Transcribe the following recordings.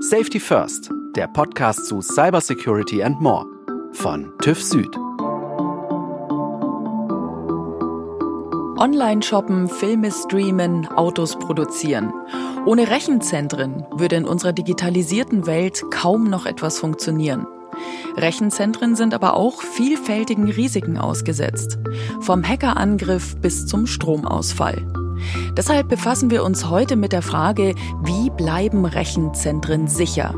Safety First, der Podcast zu Cybersecurity and More von TÜV Süd. Online shoppen, Filme streamen, Autos produzieren. Ohne Rechenzentren würde in unserer digitalisierten Welt kaum noch etwas funktionieren. Rechenzentren sind aber auch vielfältigen Risiken ausgesetzt. Vom Hackerangriff bis zum Stromausfall. Deshalb befassen wir uns heute mit der Frage, wie bleiben Rechenzentren sicher?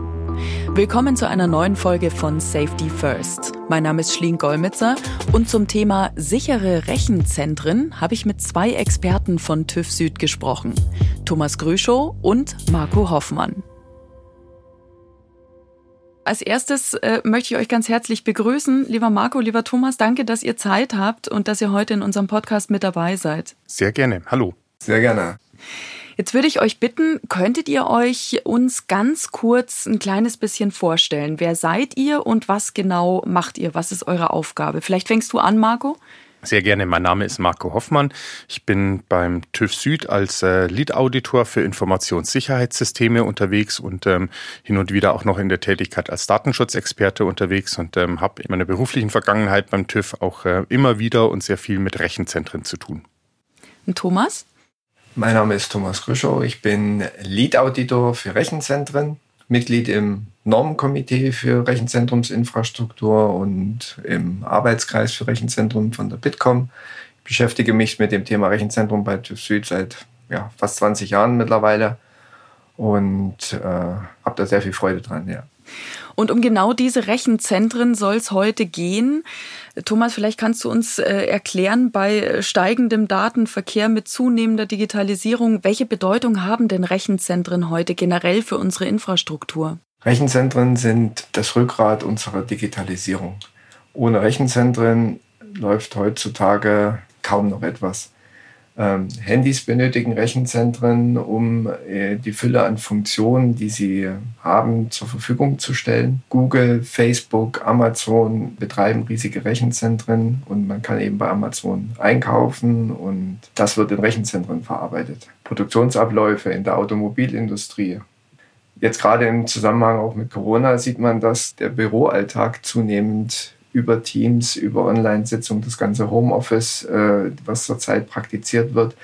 Willkommen zu einer neuen Folge von Safety First. Mein Name ist Schlien Golmitzer und zum Thema sichere Rechenzentren habe ich mit zwei Experten von TÜV Süd gesprochen. Thomas Grüschow und Marco Hoffmann. Als erstes äh, möchte ich euch ganz herzlich begrüßen. Lieber Marco, lieber Thomas, danke, dass ihr Zeit habt und dass ihr heute in unserem Podcast mit dabei seid. Sehr gerne. Hallo. Sehr gerne. Jetzt würde ich euch bitten, könntet ihr euch uns ganz kurz ein kleines bisschen vorstellen? Wer seid ihr und was genau macht ihr? Was ist eure Aufgabe? Vielleicht fängst du an, Marco? Sehr gerne. Mein Name ist Marco Hoffmann. Ich bin beim TÜV Süd als äh, Lead-Auditor für Informationssicherheitssysteme unterwegs und ähm, hin und wieder auch noch in der Tätigkeit als Datenschutzexperte unterwegs und ähm, habe in meiner beruflichen Vergangenheit beim TÜV auch äh, immer wieder und sehr viel mit Rechenzentren zu tun. Und Thomas? Mein Name ist Thomas Grüschow. Ich bin Lead-Auditor für Rechenzentren, Mitglied im Normenkomitee für Rechenzentrumsinfrastruktur und im Arbeitskreis für Rechenzentrum von der Bitkom. Ich beschäftige mich mit dem Thema Rechenzentrum bei TÜV Süd seit ja, fast 20 Jahren mittlerweile und äh, habe da sehr viel Freude dran. Ja. Und um genau diese Rechenzentren soll es heute gehen. Thomas, vielleicht kannst du uns äh, erklären, bei steigendem Datenverkehr mit zunehmender Digitalisierung, welche Bedeutung haben denn Rechenzentren heute generell für unsere Infrastruktur? Rechenzentren sind das Rückgrat unserer Digitalisierung. Ohne Rechenzentren läuft heutzutage kaum noch etwas. Ähm, Handys benötigen Rechenzentren, um äh, die Fülle an Funktionen, die sie haben, zur Verfügung zu stellen. Google, Facebook, Amazon betreiben riesige Rechenzentren und man kann eben bei Amazon einkaufen und das wird in Rechenzentren verarbeitet. Produktionsabläufe in der Automobilindustrie. Jetzt gerade im Zusammenhang auch mit Corona sieht man, dass der Büroalltag zunehmend über Teams, über Online-Sitzungen, das ganze Homeoffice, äh, was zurzeit praktiziert wird,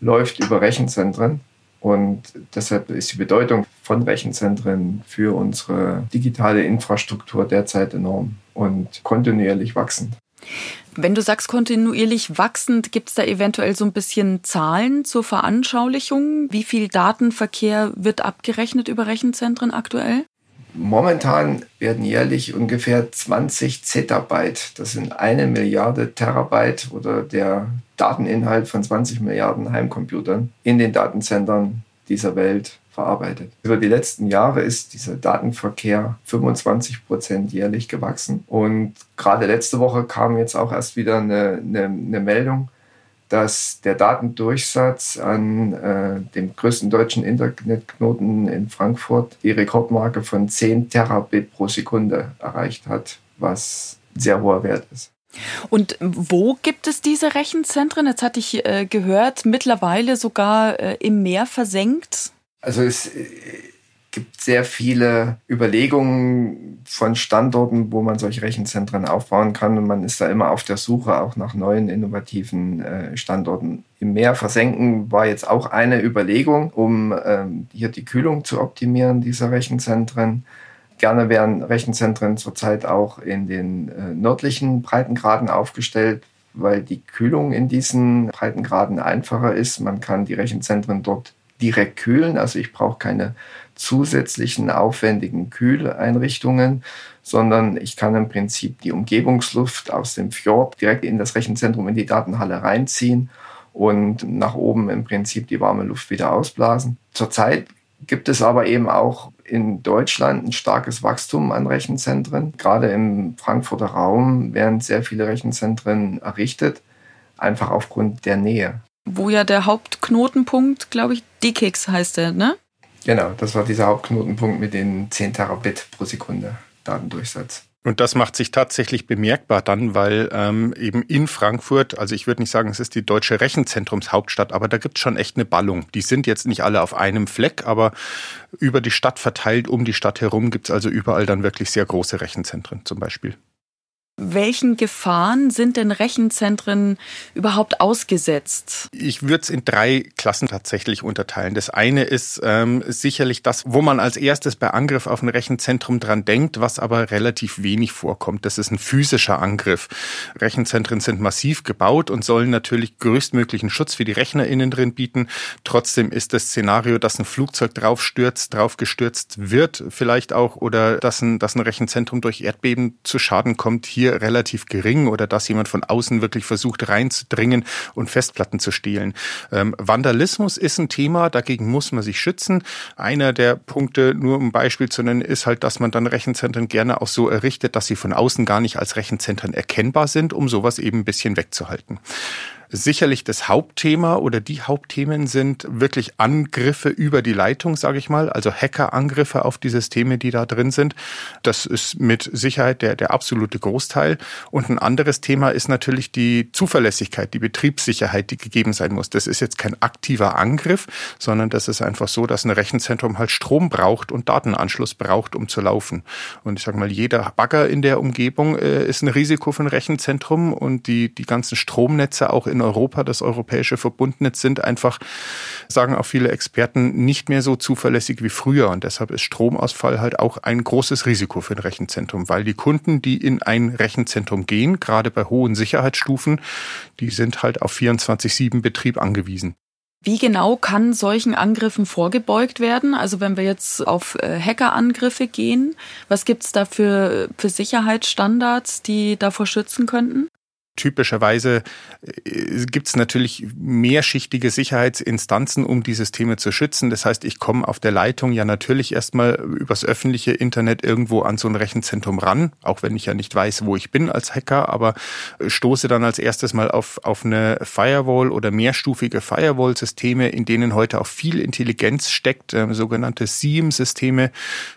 läuft über Rechenzentren. Und deshalb ist die Bedeutung von Rechenzentren für unsere digitale Infrastruktur derzeit enorm und kontinuierlich wachsend. Wenn du sagst kontinuierlich wachsend, gibt es da eventuell so ein bisschen Zahlen zur Veranschaulichung? Wie viel Datenverkehr wird abgerechnet über Rechenzentren aktuell? Momentan werden jährlich ungefähr 20 Zettabyte, das sind eine Milliarde Terabyte oder der Dateninhalt von 20 Milliarden Heimcomputern in den Datenzentren dieser Welt verarbeitet. Über die letzten Jahre ist dieser Datenverkehr 25 Prozent jährlich gewachsen. Und gerade letzte Woche kam jetzt auch erst wieder eine, eine, eine Meldung, dass der Datendurchsatz an äh, dem größten deutschen Internetknoten in Frankfurt die Rekordmarke von 10 Terabit pro Sekunde erreicht hat, was ein sehr hoher Wert ist. Und wo gibt es diese Rechenzentren? Jetzt hatte ich äh, gehört, mittlerweile sogar äh, im Meer versenkt. Also es gibt sehr viele Überlegungen von Standorten, wo man solche Rechenzentren aufbauen kann. Und man ist da immer auf der Suche auch nach neuen innovativen äh, Standorten. Im Meer versenken war jetzt auch eine Überlegung, um ähm, hier die Kühlung zu optimieren dieser Rechenzentren. Gerne werden Rechenzentren zurzeit auch in den äh, nördlichen Breitengraden aufgestellt, weil die Kühlung in diesen Breitengraden einfacher ist. Man kann die Rechenzentren dort direkt kühlen. Also ich brauche keine zusätzlichen aufwendigen Kühleinrichtungen, sondern ich kann im Prinzip die Umgebungsluft aus dem Fjord direkt in das Rechenzentrum in die Datenhalle reinziehen und nach oben im Prinzip die warme Luft wieder ausblasen. Zurzeit gibt es aber eben auch in Deutschland ein starkes Wachstum an Rechenzentren. Gerade im Frankfurter Raum werden sehr viele Rechenzentren errichtet, einfach aufgrund der Nähe. Wo ja der Hauptknotenpunkt, glaube ich, DKIX heißt der, ne? Genau, das war dieser Hauptknotenpunkt mit den 10 Terabit pro Sekunde Datendurchsatz. Und das macht sich tatsächlich bemerkbar dann, weil ähm, eben in Frankfurt, also ich würde nicht sagen, es ist die deutsche Rechenzentrumshauptstadt, aber da gibt es schon echt eine Ballung. Die sind jetzt nicht alle auf einem Fleck, aber über die Stadt verteilt, um die Stadt herum, gibt es also überall dann wirklich sehr große Rechenzentren zum Beispiel. Welchen Gefahren sind denn Rechenzentren überhaupt ausgesetzt? Ich würde es in drei Klassen tatsächlich unterteilen. Das eine ist ähm, sicherlich das, wo man als erstes bei Angriff auf ein Rechenzentrum dran denkt, was aber relativ wenig vorkommt. Das ist ein physischer Angriff. Rechenzentren sind massiv gebaut und sollen natürlich größtmöglichen Schutz für die Rechner innen drin bieten. Trotzdem ist das Szenario, dass ein Flugzeug draufstürzt, draufgestürzt wird vielleicht auch oder dass ein, dass ein Rechenzentrum durch Erdbeben zu Schaden kommt, hier hier relativ gering oder dass jemand von außen wirklich versucht reinzudringen und Festplatten zu stehlen. Ähm, Vandalismus ist ein Thema, dagegen muss man sich schützen. Einer der Punkte, nur um ein Beispiel zu nennen, ist halt, dass man dann Rechenzentren gerne auch so errichtet, dass sie von außen gar nicht als Rechenzentren erkennbar sind, um sowas eben ein bisschen wegzuhalten sicherlich das Hauptthema oder die Hauptthemen sind wirklich Angriffe über die Leitung, sage ich mal, also Hackerangriffe auf die Systeme, die da drin sind. Das ist mit Sicherheit der, der absolute Großteil. Und ein anderes Thema ist natürlich die Zuverlässigkeit, die Betriebssicherheit, die gegeben sein muss. Das ist jetzt kein aktiver Angriff, sondern das ist einfach so, dass ein Rechenzentrum halt Strom braucht und Datenanschluss braucht, um zu laufen. Und ich sage mal, jeder Bagger in der Umgebung äh, ist ein Risiko für ein Rechenzentrum und die, die ganzen Stromnetze auch in Europa, das europäische Verbundnetz sind einfach, sagen auch viele Experten, nicht mehr so zuverlässig wie früher. Und deshalb ist Stromausfall halt auch ein großes Risiko für ein Rechenzentrum, weil die Kunden, die in ein Rechenzentrum gehen, gerade bei hohen Sicherheitsstufen, die sind halt auf 24-7 Betrieb angewiesen. Wie genau kann solchen Angriffen vorgebeugt werden? Also wenn wir jetzt auf äh, Hackerangriffe gehen, was gibt es da für, für Sicherheitsstandards, die davor schützen könnten? Typischerweise äh, gibt es natürlich mehrschichtige Sicherheitsinstanzen, um die Systeme zu schützen. Das heißt, ich komme auf der Leitung ja natürlich erstmal übers öffentliche Internet irgendwo an so ein Rechenzentrum ran, auch wenn ich ja nicht weiß, wo ich bin als Hacker, aber stoße dann als erstes mal auf, auf eine Firewall oder mehrstufige Firewall-Systeme, in denen heute auch viel Intelligenz steckt, äh, sogenannte SIEM-Systeme,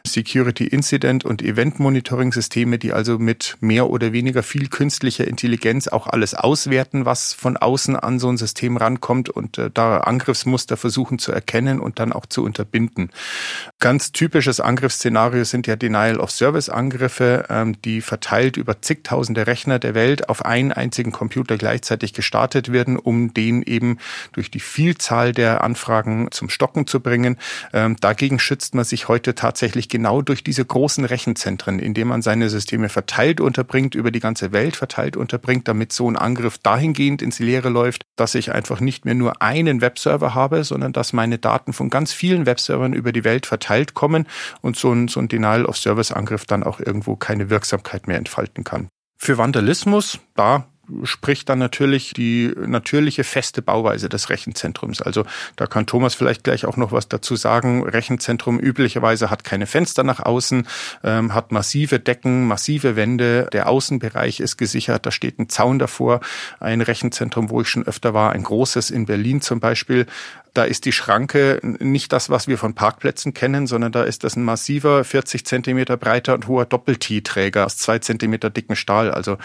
Security Incident und Event Monitoring-Systeme, die also mit mehr oder weniger viel künstlicher Intelligenz auch alles auswerten, was von außen an so ein System rankommt und äh, da Angriffsmuster versuchen zu erkennen und dann auch zu unterbinden. Ganz typisches Angriffsszenario sind ja Denial-of-Service-Angriffe, ähm, die verteilt über zigtausende Rechner der Welt auf einen einzigen Computer gleichzeitig gestartet werden, um den eben durch die Vielzahl der Anfragen zum Stocken zu bringen. Ähm, dagegen schützt man sich heute tatsächlich genau durch diese großen Rechenzentren, indem man seine Systeme verteilt unterbringt, über die ganze Welt verteilt unterbringt, damit so ein Angriff dahingehend ins Leere läuft, dass ich einfach nicht mehr nur einen Webserver habe, sondern dass meine Daten von ganz vielen Webservern über die Welt verteilt kommen und so ein, so ein Denial-of-Service-Angriff dann auch irgendwo keine Wirksamkeit mehr entfalten kann. Für Vandalismus, da spricht dann natürlich die natürliche feste Bauweise des Rechenzentrums. Also da kann Thomas vielleicht gleich auch noch was dazu sagen. Rechenzentrum üblicherweise hat keine Fenster nach außen, ähm, hat massive Decken, massive Wände. Der Außenbereich ist gesichert, da steht ein Zaun davor. Ein Rechenzentrum, wo ich schon öfter war, ein großes in Berlin zum Beispiel, da ist die Schranke nicht das, was wir von Parkplätzen kennen, sondern da ist das ein massiver 40 Zentimeter breiter und hoher Doppel-T-Träger aus zwei Zentimeter dicken Stahl. Also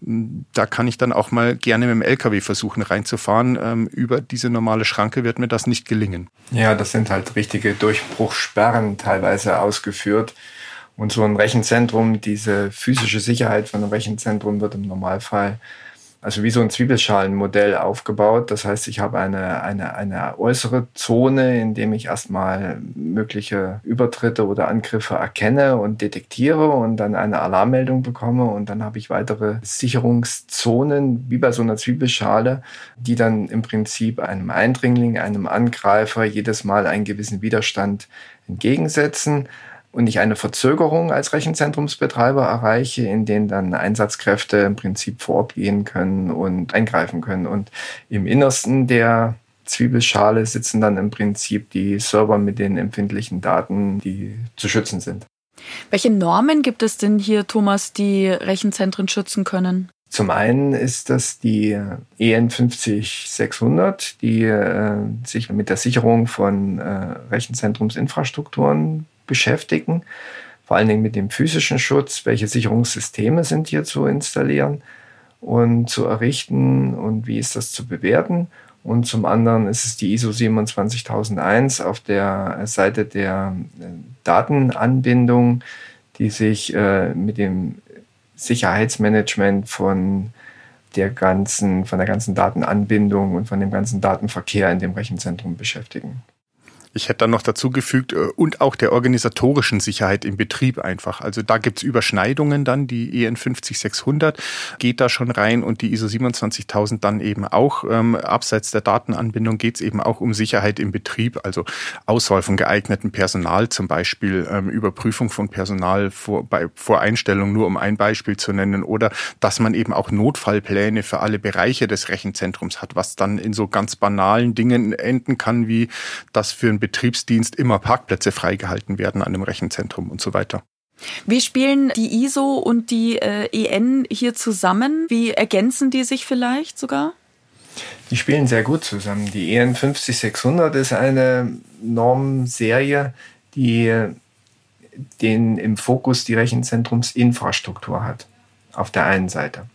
da kann ich dann auch mal gerne mit dem LKW versuchen reinzufahren. Ähm, über diese normale Schranke wird mir das nicht gelingen. Ja, das sind halt richtige Durchbruchsperren teilweise ausgeführt. Und so ein Rechenzentrum, diese physische Sicherheit von einem Rechenzentrum wird im Normalfall also wie so ein Zwiebelschalenmodell aufgebaut. Das heißt, ich habe eine, eine, eine äußere Zone, in dem ich erstmal mögliche Übertritte oder Angriffe erkenne und detektiere und dann eine Alarmmeldung bekomme. Und dann habe ich weitere Sicherungszonen, wie bei so einer Zwiebelschale, die dann im Prinzip einem Eindringling, einem Angreifer jedes Mal einen gewissen Widerstand entgegensetzen und ich eine Verzögerung als Rechenzentrumsbetreiber erreiche, in denen dann Einsatzkräfte im Prinzip vor Ort gehen können und eingreifen können. Und im Innersten der Zwiebelschale sitzen dann im Prinzip die Server mit den empfindlichen Daten, die zu schützen sind. Welche Normen gibt es denn hier, Thomas, die Rechenzentren schützen können? Zum einen ist das die EN 50600, die äh, sich mit der Sicherung von äh, Rechenzentrumsinfrastrukturen beschäftigen. vor allen Dingen mit dem physischen Schutz, welche Sicherungssysteme sind hier zu installieren und zu errichten und wie ist das zu bewerten. Und zum anderen ist es die ISO 27001 auf der Seite der äh, Datenanbindung, die sich äh, mit dem Sicherheitsmanagement von der ganzen, von der ganzen Datenanbindung und von dem ganzen Datenverkehr in dem Rechenzentrum beschäftigen. Ich hätte dann noch dazu gefügt, äh, und auch der organisatorischen Sicherheit im Betrieb einfach. Also da gibt's Überschneidungen dann, die EN 50600 geht da schon rein und die ISO 27000 dann eben auch. Ähm, abseits der Datenanbindung geht's eben auch um Sicherheit im Betrieb, also Auswahl von geeignetem Personal zum Beispiel, ähm, Überprüfung von Personal vor, bei Voreinstellung, nur um ein Beispiel zu nennen, oder dass man eben auch Notfallpläne für alle Bereiche des Rechenzentrums hat, was dann in so ganz banalen Dingen enden kann, wie das für ein Betriebsdienst immer Parkplätze freigehalten werden an dem Rechenzentrum und so weiter. Wie spielen die ISO und die äh, EN hier zusammen? Wie ergänzen die sich vielleicht sogar? Die spielen sehr gut zusammen. Die EN 50600 ist eine Normserie, die den im Fokus die Rechenzentrumsinfrastruktur hat. Auf der einen Seite.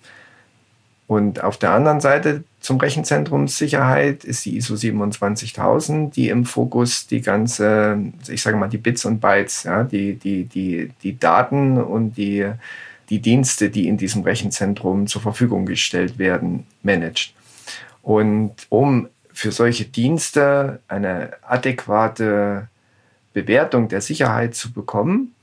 Und auf der anderen Seite zum Rechenzentrumssicherheit ist die ISO 27000, die im Fokus die ganze, ich sage mal, die Bits und Bytes, ja, die, die, die, die Daten und die, die Dienste, die in diesem Rechenzentrum zur Verfügung gestellt werden, managt. Und um für solche Dienste eine adäquate Bewertung der Sicherheit zu bekommen,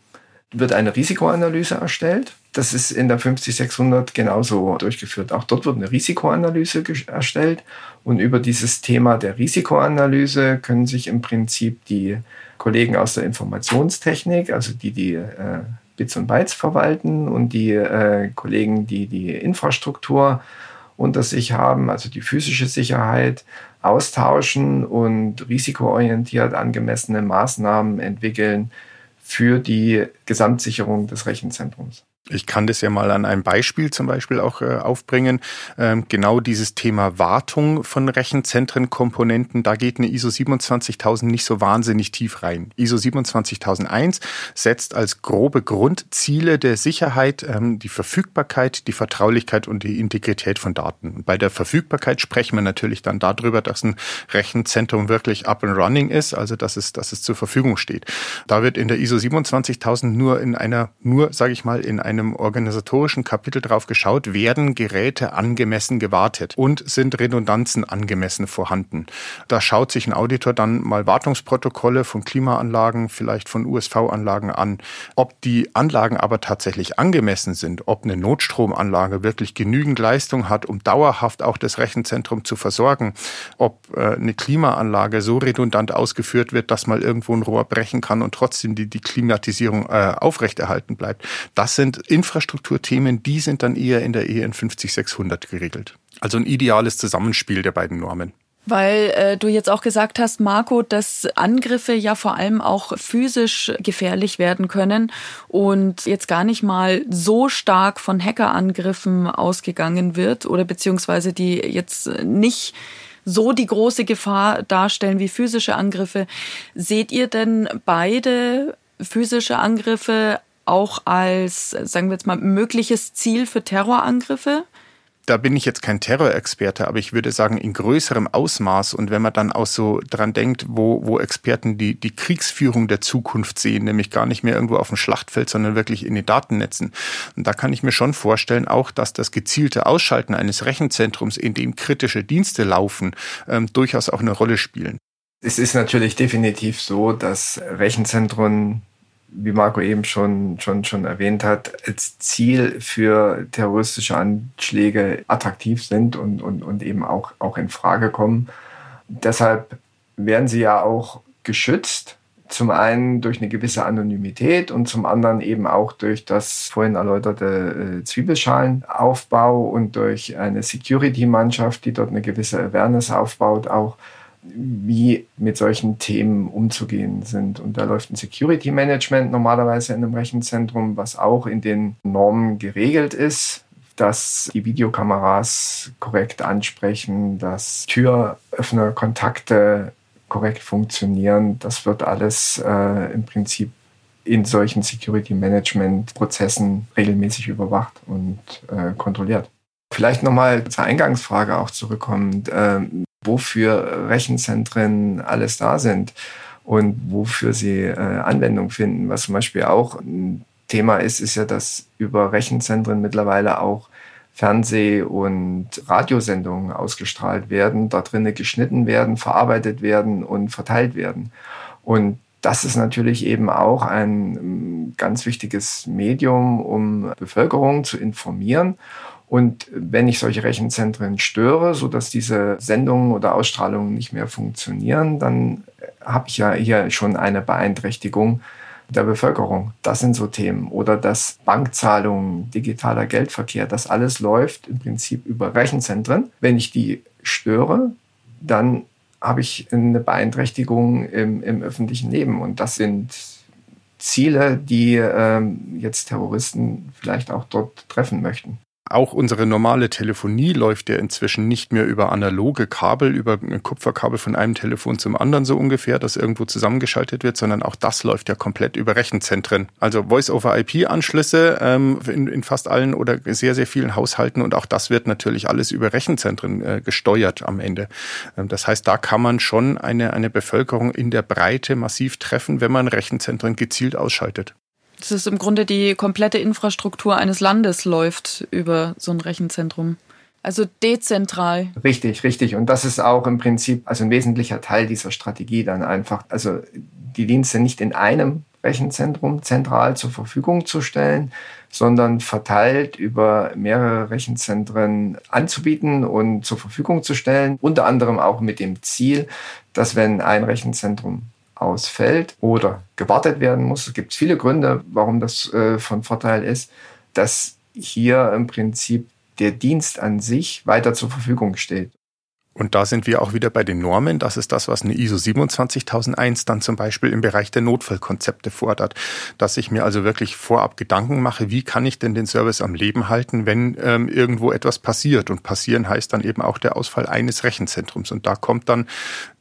wird eine Risikoanalyse erstellt das ist in der 50600 genauso durchgeführt. Auch dort wird eine Risikoanalyse erstellt und über dieses Thema der Risikoanalyse können sich im Prinzip die Kollegen aus der Informationstechnik, also die die äh, Bits und Bytes verwalten und die äh, Kollegen, die die Infrastruktur unter sich haben, also die physische Sicherheit, austauschen und risikoorientiert angemessene Maßnahmen entwickeln für die Gesamtsicherung des Rechenzentrums. Ich kann das ja mal an einem Beispiel zum Beispiel auch äh, aufbringen. Ähm, genau dieses Thema Wartung von Rechenzentrenkomponenten, da geht eine ISO 27000 nicht so wahnsinnig tief rein. ISO 27001 setzt als grobe Grundziele der Sicherheit ähm, die Verfügbarkeit, die Vertraulichkeit und die Integrität von Daten. Und bei der Verfügbarkeit sprechen wir natürlich dann darüber, dass ein Rechenzentrum wirklich up and running ist, also dass es, dass es zur Verfügung steht. Da wird in der ISO 27000 nur in einer, nur sage ich mal, in einer einem organisatorischen Kapitel drauf geschaut, werden Geräte angemessen gewartet und sind Redundanzen angemessen vorhanden. Da schaut sich ein Auditor dann mal Wartungsprotokolle von Klimaanlagen, vielleicht von USV-Anlagen an. Ob die Anlagen aber tatsächlich angemessen sind, ob eine Notstromanlage wirklich genügend Leistung hat, um dauerhaft auch das Rechenzentrum zu versorgen, ob äh, eine Klimaanlage so redundant ausgeführt wird, dass mal irgendwo ein Rohr brechen kann und trotzdem die, die Klimatisierung äh, aufrechterhalten bleibt. Das sind Infrastrukturthemen, die sind dann eher in der EN 50600 geregelt. Also ein ideales Zusammenspiel der beiden Normen. Weil äh, du jetzt auch gesagt hast, Marco, dass Angriffe ja vor allem auch physisch gefährlich werden können und jetzt gar nicht mal so stark von Hackerangriffen ausgegangen wird oder beziehungsweise die jetzt nicht so die große Gefahr darstellen wie physische Angriffe. Seht ihr denn beide physische Angriffe auch als, sagen wir jetzt mal, mögliches Ziel für Terrorangriffe? da bin ich jetzt kein Terrorexperte, aber ich würde sagen, in größerem Ausmaß. Und wenn man dann auch so dran denkt, wo, wo Experten die, die Kriegsführung der Zukunft sehen, nämlich gar nicht mehr irgendwo auf dem Schlachtfeld, sondern wirklich in den Datennetzen. Und da kann ich mir schon vorstellen, auch, dass das gezielte Ausschalten eines Rechenzentrums, in dem kritische Dienste laufen, ähm, durchaus auch eine Rolle spielen. Es ist natürlich definitiv so, dass Rechenzentren wie Marco eben schon, schon, schon erwähnt hat, als Ziel für terroristische Anschläge attraktiv sind und, und, und eben auch, auch in Frage kommen. Deshalb werden sie ja auch geschützt. Zum einen durch eine gewisse Anonymität und zum anderen eben auch durch das vorhin erläuterte äh, Zwiebelschalenaufbau und durch eine Security-Mannschaft, die dort eine gewisse Awareness aufbaut, auch wie mit solchen Themen umzugehen sind. Und da läuft ein Security Management normalerweise in einem Rechenzentrum, was auch in den Normen geregelt ist, dass die Videokameras korrekt ansprechen, dass Türöffnerkontakte korrekt funktionieren. Das wird alles äh, im Prinzip in solchen Security-Management-Prozessen regelmäßig überwacht und äh, kontrolliert. Vielleicht nochmal zur Eingangsfrage auch zurückkommend, äh, wofür Rechenzentren alles da sind und wofür sie äh, Anwendung finden. Was zum Beispiel auch ein Thema ist, ist ja, dass über Rechenzentren mittlerweile auch Fernseh- und Radiosendungen ausgestrahlt werden, da drinnen geschnitten werden, verarbeitet werden und verteilt werden. Und das ist natürlich eben auch ein ähm, ganz wichtiges Medium, um Bevölkerung zu informieren. Und wenn ich solche Rechenzentren störe, sodass diese Sendungen oder Ausstrahlungen nicht mehr funktionieren, dann habe ich ja hier schon eine Beeinträchtigung der Bevölkerung. Das sind so Themen. Oder dass Bankzahlungen, digitaler Geldverkehr, das alles läuft im Prinzip über Rechenzentren. Wenn ich die störe, dann habe ich eine Beeinträchtigung im, im öffentlichen Leben. Und das sind Ziele, die ähm, jetzt Terroristen vielleicht auch dort treffen möchten. Auch unsere normale Telefonie läuft ja inzwischen nicht mehr über analoge Kabel, über Kupferkabel von einem Telefon zum anderen so ungefähr, das irgendwo zusammengeschaltet wird, sondern auch das läuft ja komplett über Rechenzentren. Also Voice-over-IP-Anschlüsse ähm, in, in, fast allen oder sehr, sehr vielen Haushalten und auch das wird natürlich alles über Rechenzentren äh, gesteuert am Ende. Ähm, das heißt, da kann man schon eine, eine Bevölkerung in der Breite massiv treffen, wenn man Rechenzentren gezielt ausschaltet. Das ist im Grunde die komplette Infrastruktur eines Landes läuft über so ein Rechenzentrum. Also dezentral. Richtig, richtig. Und das ist auch im Prinzip also ein wesentlicher Teil dieser Strategie dann einfach, also die Dienste nicht in einem Rechenzentrum zentral zur Verfügung zu stellen, sondern verteilt über mehrere Rechenzentren anzubieten und zur Verfügung zu stellen. Unter anderem auch mit dem Ziel, dass wenn ein Rechenzentrum ausfällt oder gewartet werden muss. Es gibt viele Gründe, warum das äh, von Vorteil ist, dass hier im Prinzip der Dienst an sich weiter zur Verfügung steht. Und da sind wir auch wieder bei den Normen. Das ist das, was eine ISO 27001 dann zum Beispiel im Bereich der Notfallkonzepte fordert. Dass ich mir also wirklich vorab Gedanken mache, wie kann ich denn den Service am Leben halten, wenn ähm, irgendwo etwas passiert. Und passieren heißt dann eben auch der Ausfall eines Rechenzentrums. Und da kommt dann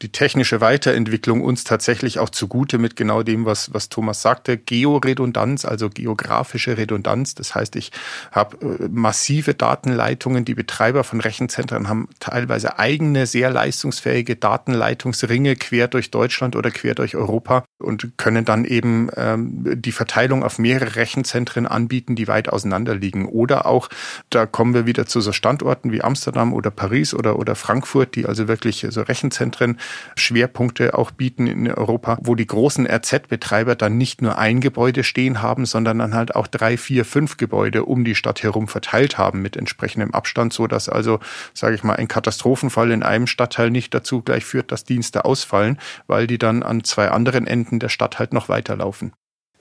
die technische Weiterentwicklung uns tatsächlich auch zugute mit genau dem, was, was Thomas sagte. Georedundanz, also geografische Redundanz. Das heißt, ich habe äh, massive Datenleitungen. Die Betreiber von Rechenzentren haben teilweise eigene eigene, sehr leistungsfähige Datenleitungsringe quer durch Deutschland oder quer durch Europa und können dann eben ähm, die Verteilung auf mehrere Rechenzentren anbieten, die weit auseinander liegen. Oder auch, da kommen wir wieder zu so Standorten wie Amsterdam oder Paris oder, oder Frankfurt, die also wirklich so Rechenzentren, Schwerpunkte auch bieten in Europa, wo die großen RZ-Betreiber dann nicht nur ein Gebäude stehen haben, sondern dann halt auch drei, vier, fünf Gebäude um die Stadt herum verteilt haben mit entsprechendem Abstand, so dass also, sage ich mal, ein Katastrophenfall in einem Stadtteil nicht dazu gleich führt, dass Dienste ausfallen, weil die dann an zwei anderen Enden der Stadt halt noch weiterlaufen.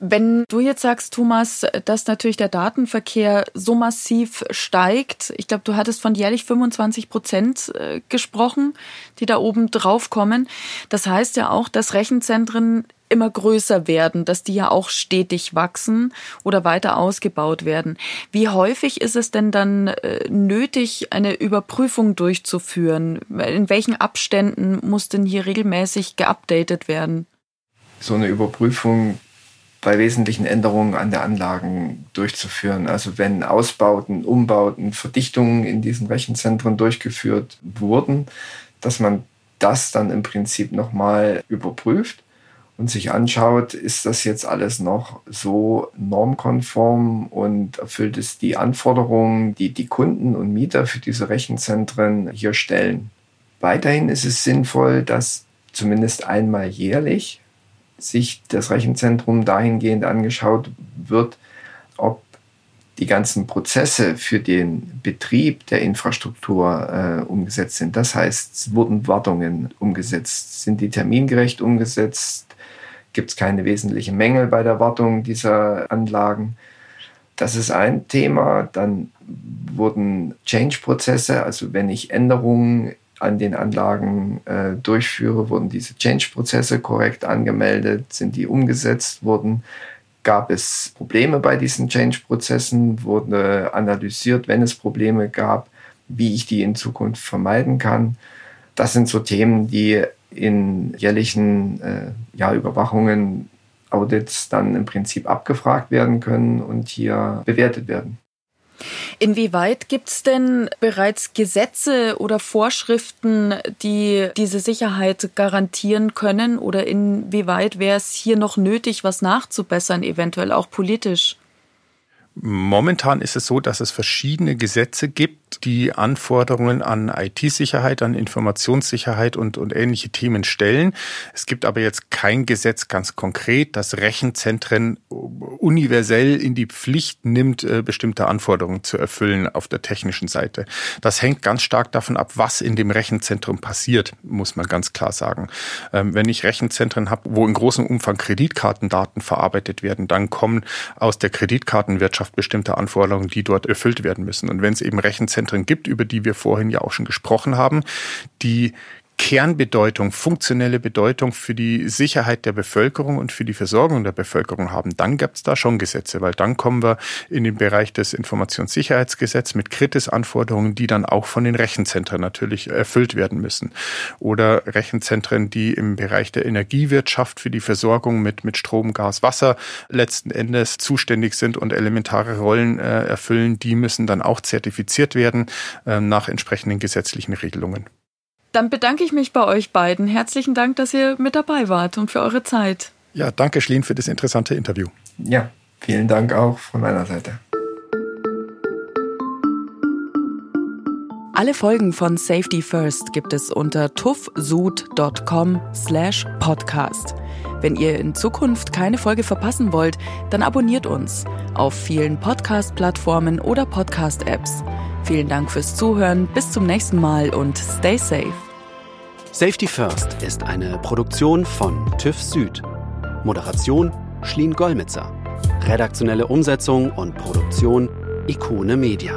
Wenn du jetzt sagst, Thomas, dass natürlich der Datenverkehr so massiv steigt, ich glaube, du hattest von jährlich 25 Prozent äh, gesprochen, die da oben drauf kommen. Das heißt ja auch, dass Rechenzentren immer größer werden, dass die ja auch stetig wachsen oder weiter ausgebaut werden. Wie häufig ist es denn dann äh, nötig, eine Überprüfung durchzuführen? In welchen Abständen muss denn hier regelmäßig geupdatet werden? So eine Überprüfung bei wesentlichen Änderungen an der Anlagen durchzuführen. Also wenn Ausbauten, Umbauten, Verdichtungen in diesen Rechenzentren durchgeführt wurden, dass man das dann im Prinzip nochmal überprüft und sich anschaut, ist das jetzt alles noch so normkonform und erfüllt es die Anforderungen, die die Kunden und Mieter für diese Rechenzentren hier stellen. Weiterhin ist es sinnvoll, dass zumindest einmal jährlich sich das Rechenzentrum dahingehend angeschaut wird, die ganzen Prozesse für den Betrieb der Infrastruktur äh, umgesetzt sind. Das heißt, wurden Wartungen umgesetzt, sind die termingerecht umgesetzt, gibt es keine wesentlichen Mängel bei der Wartung dieser Anlagen. Das ist ein Thema. Dann wurden Change-Prozesse, also wenn ich Änderungen an den Anlagen äh, durchführe, wurden diese Change-Prozesse korrekt angemeldet, sind die umgesetzt worden. Gab es Probleme bei diesen Change-Prozessen? Wurde analysiert, wenn es Probleme gab, wie ich die in Zukunft vermeiden kann? Das sind so Themen, die in jährlichen äh, ja, Überwachungen Audits dann im Prinzip abgefragt werden können und hier bewertet werden. Inwieweit gibt es denn bereits Gesetze oder Vorschriften, die diese Sicherheit garantieren können? Oder inwieweit wäre es hier noch nötig, was nachzubessern, eventuell auch politisch? Momentan ist es so, dass es verschiedene Gesetze gibt, die Anforderungen an IT-Sicherheit, an Informationssicherheit und, und ähnliche Themen stellen. Es gibt aber jetzt kein Gesetz ganz konkret, das Rechenzentren universell in die Pflicht nimmt, äh, bestimmte Anforderungen zu erfüllen auf der technischen Seite. Das hängt ganz stark davon ab, was in dem Rechenzentrum passiert, muss man ganz klar sagen. Ähm, wenn ich Rechenzentren habe, wo in großem Umfang Kreditkartendaten verarbeitet werden, dann kommen aus der Kreditkartenwirtschaft bestimmte Anforderungen, die dort erfüllt werden müssen. Und wenn es eben Rechenzentren Zentren gibt, über die wir vorhin ja auch schon gesprochen haben, die Kernbedeutung, funktionelle Bedeutung für die Sicherheit der Bevölkerung und für die Versorgung der Bevölkerung haben, dann gibt es da schon Gesetze, weil dann kommen wir in den Bereich des Informationssicherheitsgesetzes mit Kritis-Anforderungen, die dann auch von den Rechenzentren natürlich erfüllt werden müssen. Oder Rechenzentren, die im Bereich der Energiewirtschaft für die Versorgung mit, mit Strom, Gas, Wasser letzten Endes zuständig sind und elementare Rollen äh, erfüllen, die müssen dann auch zertifiziert werden äh, nach entsprechenden gesetzlichen Regelungen. Dann bedanke ich mich bei euch beiden. Herzlichen Dank, dass ihr mit dabei wart und für eure Zeit. Ja, danke Schlien für das interessante Interview. Ja, vielen Dank auch von meiner Seite. Alle Folgen von Safety First gibt es unter tuffsud.com slash podcast. Wenn ihr in Zukunft keine Folge verpassen wollt, dann abonniert uns auf vielen Podcast-Plattformen oder Podcast-Apps. Vielen Dank fürs Zuhören, bis zum nächsten Mal und stay safe. Safety First ist eine Produktion von TÜV Süd. Moderation Schlien Gollmitzer. Redaktionelle Umsetzung und Produktion Ikone Media.